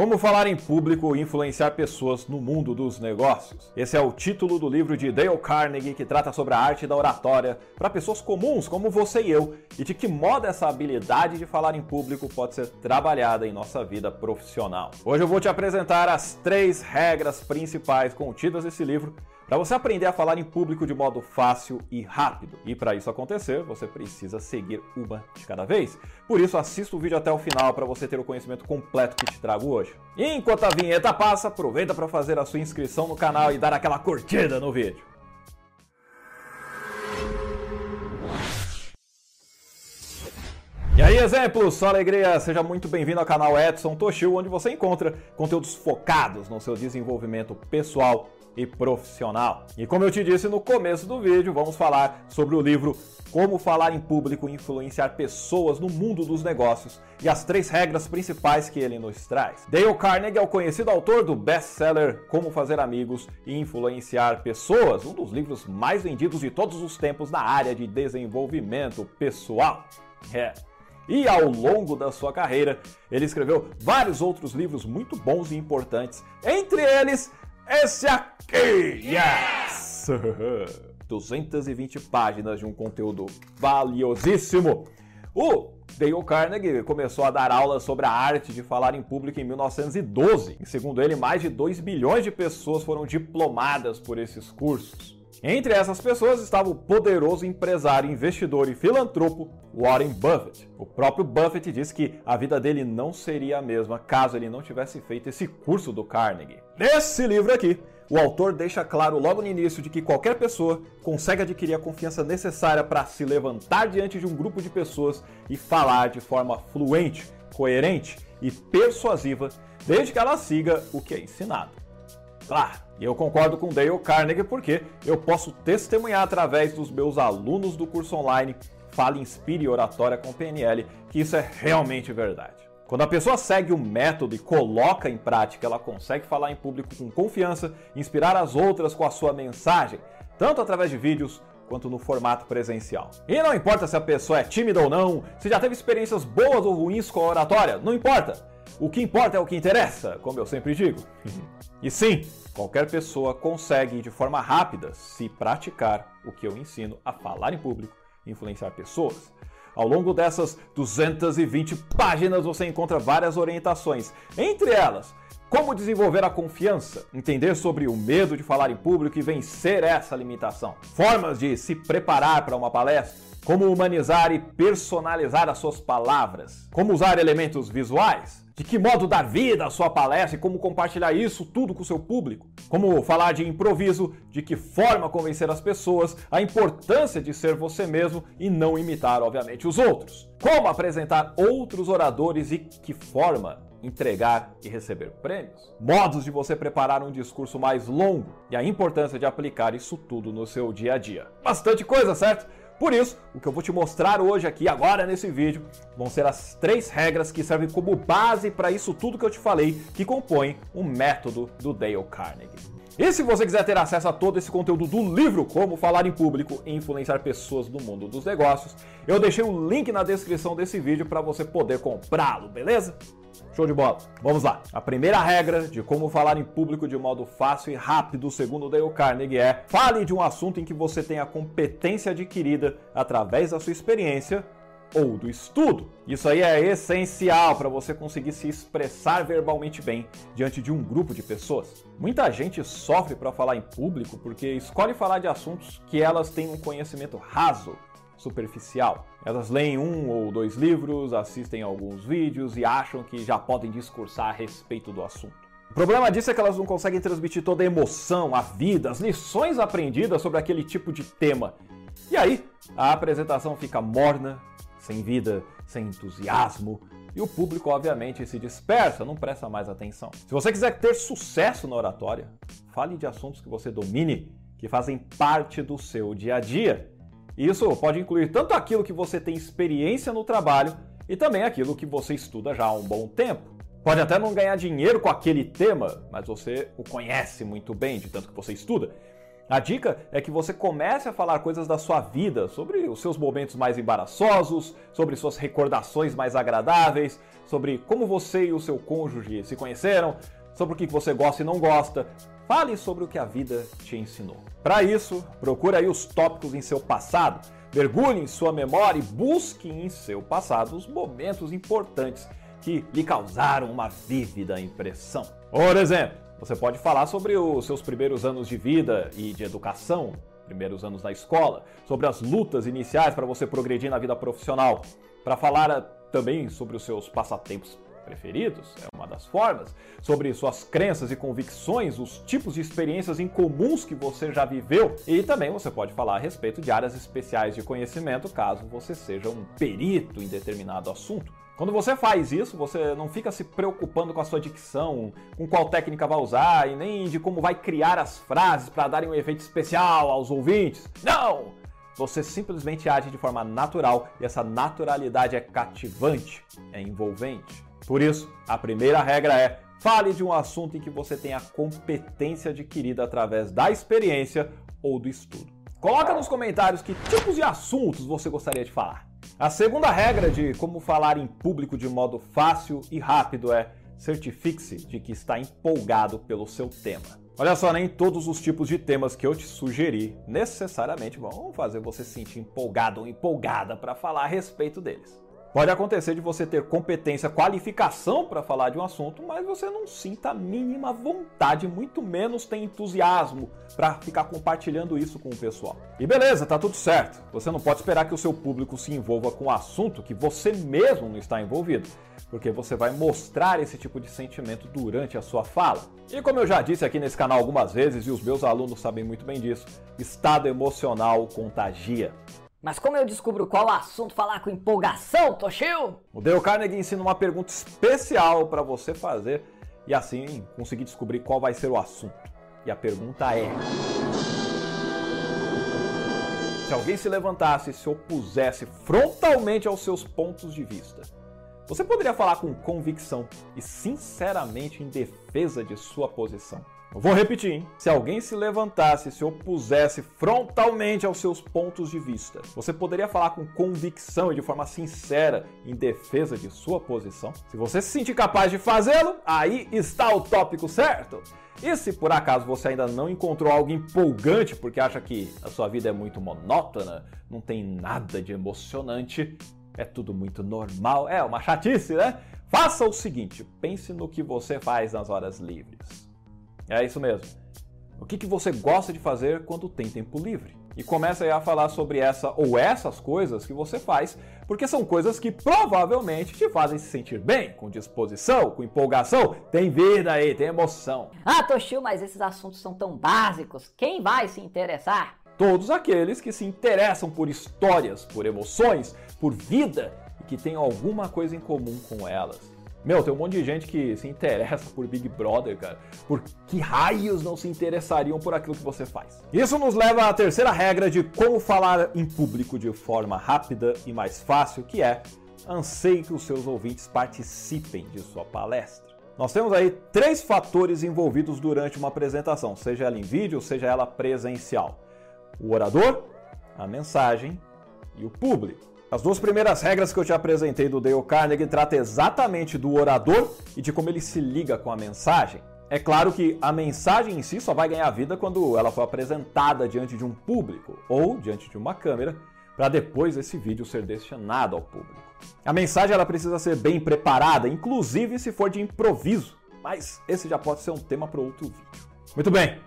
Como falar em público e influenciar pessoas no mundo dos negócios. Esse é o título do livro de Dale Carnegie que trata sobre a arte da oratória para pessoas comuns como você e eu e de que modo essa habilidade de falar em público pode ser trabalhada em nossa vida profissional. Hoje eu vou te apresentar as três regras principais contidas nesse livro para você aprender a falar em público de modo fácil e rápido. E para isso acontecer, você precisa seguir uma de cada vez. Por isso, assista o vídeo até o final para você ter o conhecimento completo que te trago hoje. E enquanto a vinheta passa, aproveita para fazer a sua inscrição no canal e dar aquela curtida no vídeo. E aí, exemplos, só alegria! Seja muito bem-vindo ao canal Edson Toshio, onde você encontra conteúdos focados no seu desenvolvimento pessoal e profissional. E como eu te disse no começo do vídeo, vamos falar sobre o livro Como Falar em Público e Influenciar Pessoas no Mundo dos Negócios e as três regras principais que ele nos traz. Dale Carnegie é o conhecido autor do best-seller Como Fazer Amigos e Influenciar Pessoas, um dos livros mais vendidos de todos os tempos na área de desenvolvimento pessoal. É. E ao longo da sua carreira, ele escreveu vários outros livros muito bons e importantes, entre eles esse aqui! Yes! 220 páginas de um conteúdo valiosíssimo. O Dale Carnegie começou a dar aulas sobre a arte de falar em público em 1912. E segundo ele, mais de 2 bilhões de pessoas foram diplomadas por esses cursos. Entre essas pessoas estava o poderoso empresário, investidor e filantropo Warren Buffett. O próprio Buffett disse que a vida dele não seria a mesma caso ele não tivesse feito esse curso do Carnegie. Nesse livro aqui, o autor deixa claro logo no início de que qualquer pessoa consegue adquirir a confiança necessária para se levantar diante de um grupo de pessoas e falar de forma fluente, coerente e persuasiva, desde que ela siga o que é ensinado. Claro, e eu concordo com Dale Carnegie porque eu posso testemunhar através dos meus alunos do curso online Fale, Inspire Oratória com PNL que isso é realmente verdade. Quando a pessoa segue o método e coloca em prática, ela consegue falar em público com confiança, inspirar as outras com a sua mensagem, tanto através de vídeos quanto no formato presencial. E não importa se a pessoa é tímida ou não, se já teve experiências boas ou ruins com a oratória, não importa. O que importa é o que interessa, como eu sempre digo. e sim, qualquer pessoa consegue de forma rápida se praticar o que eu ensino a falar em público, influenciar pessoas. Ao longo dessas 220 páginas você encontra várias orientações, entre elas como desenvolver a confiança, entender sobre o medo de falar em público e vencer essa limitação, formas de se preparar para uma palestra, como humanizar e personalizar as suas palavras, como usar elementos visuais, de que modo dar vida à sua palestra e como compartilhar isso tudo com o seu público, como falar de improviso, de que forma convencer as pessoas, a importância de ser você mesmo e não imitar, obviamente, os outros, como apresentar outros oradores e que forma entregar e receber prêmios, modos de você preparar um discurso mais longo e a importância de aplicar isso tudo no seu dia a dia. Bastante coisa, certo? Por isso, o que eu vou te mostrar hoje aqui, agora nesse vídeo, vão ser as três regras que servem como base para isso tudo que eu te falei, que compõem o método do Dale Carnegie. E se você quiser ter acesso a todo esse conteúdo do livro Como Falar em Público e Influenciar Pessoas no Mundo dos Negócios, eu deixei o link na descrição desse vídeo para você poder comprá-lo, beleza? Show de bola. Vamos lá. A primeira regra de como falar em público de modo fácil e rápido, segundo Dale Carnegie, é fale de um assunto em que você tem a competência adquirida através da sua experiência ou do estudo. Isso aí é essencial para você conseguir se expressar verbalmente bem diante de um grupo de pessoas. Muita gente sofre para falar em público porque escolhe falar de assuntos que elas têm um conhecimento raso superficial. Elas leem um ou dois livros, assistem alguns vídeos e acham que já podem discursar a respeito do assunto. O problema disso é que elas não conseguem transmitir toda a emoção, a vida, as lições aprendidas sobre aquele tipo de tema. E aí, a apresentação fica morna, sem vida, sem entusiasmo, e o público, obviamente, se dispersa, não presta mais atenção. Se você quiser ter sucesso na oratória, fale de assuntos que você domine, que fazem parte do seu dia a dia. Isso pode incluir tanto aquilo que você tem experiência no trabalho e também aquilo que você estuda já há um bom tempo. Pode até não ganhar dinheiro com aquele tema, mas você o conhece muito bem, de tanto que você estuda. A dica é que você comece a falar coisas da sua vida, sobre os seus momentos mais embaraçosos, sobre suas recordações mais agradáveis, sobre como você e o seu cônjuge se conheceram, sobre o que você gosta e não gosta. Fale sobre o que a vida te ensinou. Para isso, procure aí os tópicos em seu passado, mergulhe em sua memória e busque em seu passado os momentos importantes que lhe causaram uma vívida impressão. Por exemplo, você pode falar sobre os seus primeiros anos de vida e de educação, primeiros anos na escola, sobre as lutas iniciais para você progredir na vida profissional, para falar ah, também sobre os seus passatempos preferidos, é uma das formas, sobre suas crenças e convicções, os tipos de experiências incomuns que você já viveu e também você pode falar a respeito de áreas especiais de conhecimento, caso você seja um perito em determinado assunto. Quando você faz isso, você não fica se preocupando com a sua dicção, com qual técnica vai usar e nem de como vai criar as frases para darem um efeito especial aos ouvintes. Não! Você simplesmente age de forma natural e essa naturalidade é cativante, é envolvente. Por isso, a primeira regra é fale de um assunto em que você tem a competência adquirida através da experiência ou do estudo. Coloca nos comentários que tipos de assuntos você gostaria de falar. A segunda regra de como falar em público de modo fácil e rápido é certifique-se de que está empolgado pelo seu tema. Olha só, nem todos os tipos de temas que eu te sugeri necessariamente vão fazer você se sentir empolgado ou empolgada para falar a respeito deles. Pode acontecer de você ter competência, qualificação para falar de um assunto, mas você não sinta a mínima vontade, muito menos tem entusiasmo para ficar compartilhando isso com o pessoal. E beleza, tá tudo certo. Você não pode esperar que o seu público se envolva com um assunto que você mesmo não está envolvido, porque você vai mostrar esse tipo de sentimento durante a sua fala. E como eu já disse aqui nesse canal algumas vezes e os meus alunos sabem muito bem disso, estado emocional contagia. Mas como eu descubro qual assunto falar com empolgação, Toshio? O Dale Carnegie ensina uma pergunta especial para você fazer e assim conseguir descobrir qual vai ser o assunto. E a pergunta é: Se alguém se levantasse e se opusesse frontalmente aos seus pontos de vista, você poderia falar com convicção e sinceramente em defesa de sua posição? Vou repetir, hein? Se alguém se levantasse e se opusesse frontalmente aos seus pontos de vista, você poderia falar com convicção e de forma sincera em defesa de sua posição? Se você se sentir capaz de fazê-lo, aí está o tópico certo. E se por acaso você ainda não encontrou algo empolgante porque acha que a sua vida é muito monótona, não tem nada de emocionante, é tudo muito normal, é uma chatice, né? Faça o seguinte: pense no que você faz nas horas livres. É isso mesmo. O que, que você gosta de fazer quando tem tempo livre? E começa aí a falar sobre essa ou essas coisas que você faz, porque são coisas que provavelmente te fazem se sentir bem, com disposição, com empolgação, tem vida aí, tem emoção. Ah, Toshio, mas esses assuntos são tão básicos, quem vai se interessar? Todos aqueles que se interessam por histórias, por emoções, por vida e que têm alguma coisa em comum com elas. Meu, tem um monte de gente que se interessa por Big Brother, cara. Por que raios não se interessariam por aquilo que você faz? Isso nos leva à terceira regra de como falar em público de forma rápida e mais fácil, que é anseie que os seus ouvintes participem de sua palestra. Nós temos aí três fatores envolvidos durante uma apresentação, seja ela em vídeo, seja ela presencial: o orador, a mensagem e o público. As duas primeiras regras que eu te apresentei do Dale Carnegie tratam exatamente do orador e de como ele se liga com a mensagem. É claro que a mensagem em si só vai ganhar vida quando ela for apresentada diante de um público ou diante de uma câmera, para depois esse vídeo ser destinado ao público. A mensagem ela precisa ser bem preparada, inclusive se for de improviso, mas esse já pode ser um tema para outro vídeo. Muito bem,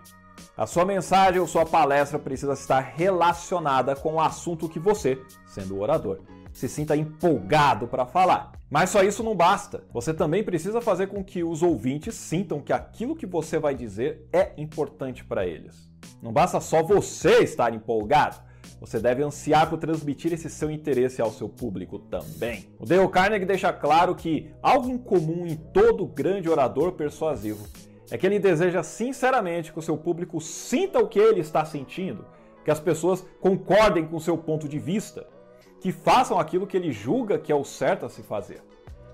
a sua mensagem ou sua palestra precisa estar relacionada com o assunto que você, sendo o orador, se sinta empolgado para falar. Mas só isso não basta. Você também precisa fazer com que os ouvintes sintam que aquilo que você vai dizer é importante para eles. Não basta só você estar empolgado. Você deve ansiar por transmitir esse seu interesse ao seu público também. O Dale Carnegie deixa claro que algo em comum em todo grande orador persuasivo é que ele deseja sinceramente que o seu público sinta o que ele está sentindo, que as pessoas concordem com o seu ponto de vista, que façam aquilo que ele julga que é o certo a se fazer,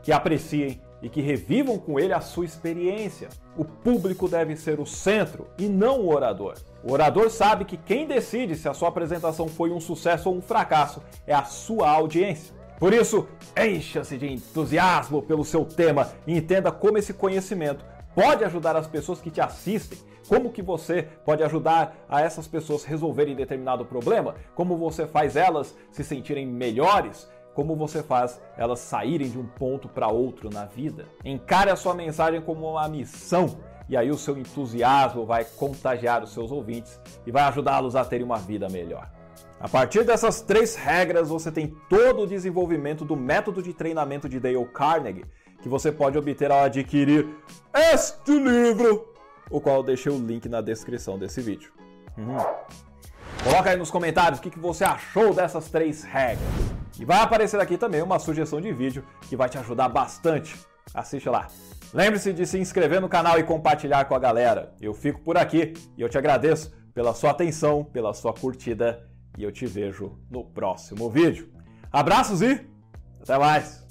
que apreciem e que revivam com ele a sua experiência. O público deve ser o centro e não o orador. O orador sabe que quem decide se a sua apresentação foi um sucesso ou um fracasso é a sua audiência. Por isso, encha-se de entusiasmo pelo seu tema e entenda como esse conhecimento pode ajudar as pessoas que te assistem, como que você pode ajudar a essas pessoas resolverem determinado problema, como você faz elas se sentirem melhores, como você faz elas saírem de um ponto para outro na vida. Encare a sua mensagem como uma missão e aí o seu entusiasmo vai contagiar os seus ouvintes e vai ajudá-los a terem uma vida melhor. A partir dessas três regras, você tem todo o desenvolvimento do método de treinamento de Dale Carnegie, que você pode obter ao adquirir este livro, o qual eu deixei o link na descrição desse vídeo. Uhum. Coloca aí nos comentários o que você achou dessas três regras. E vai aparecer aqui também uma sugestão de vídeo que vai te ajudar bastante. Assiste lá. Lembre-se de se inscrever no canal e compartilhar com a galera. Eu fico por aqui e eu te agradeço pela sua atenção, pela sua curtida e eu te vejo no próximo vídeo. Abraços e até mais!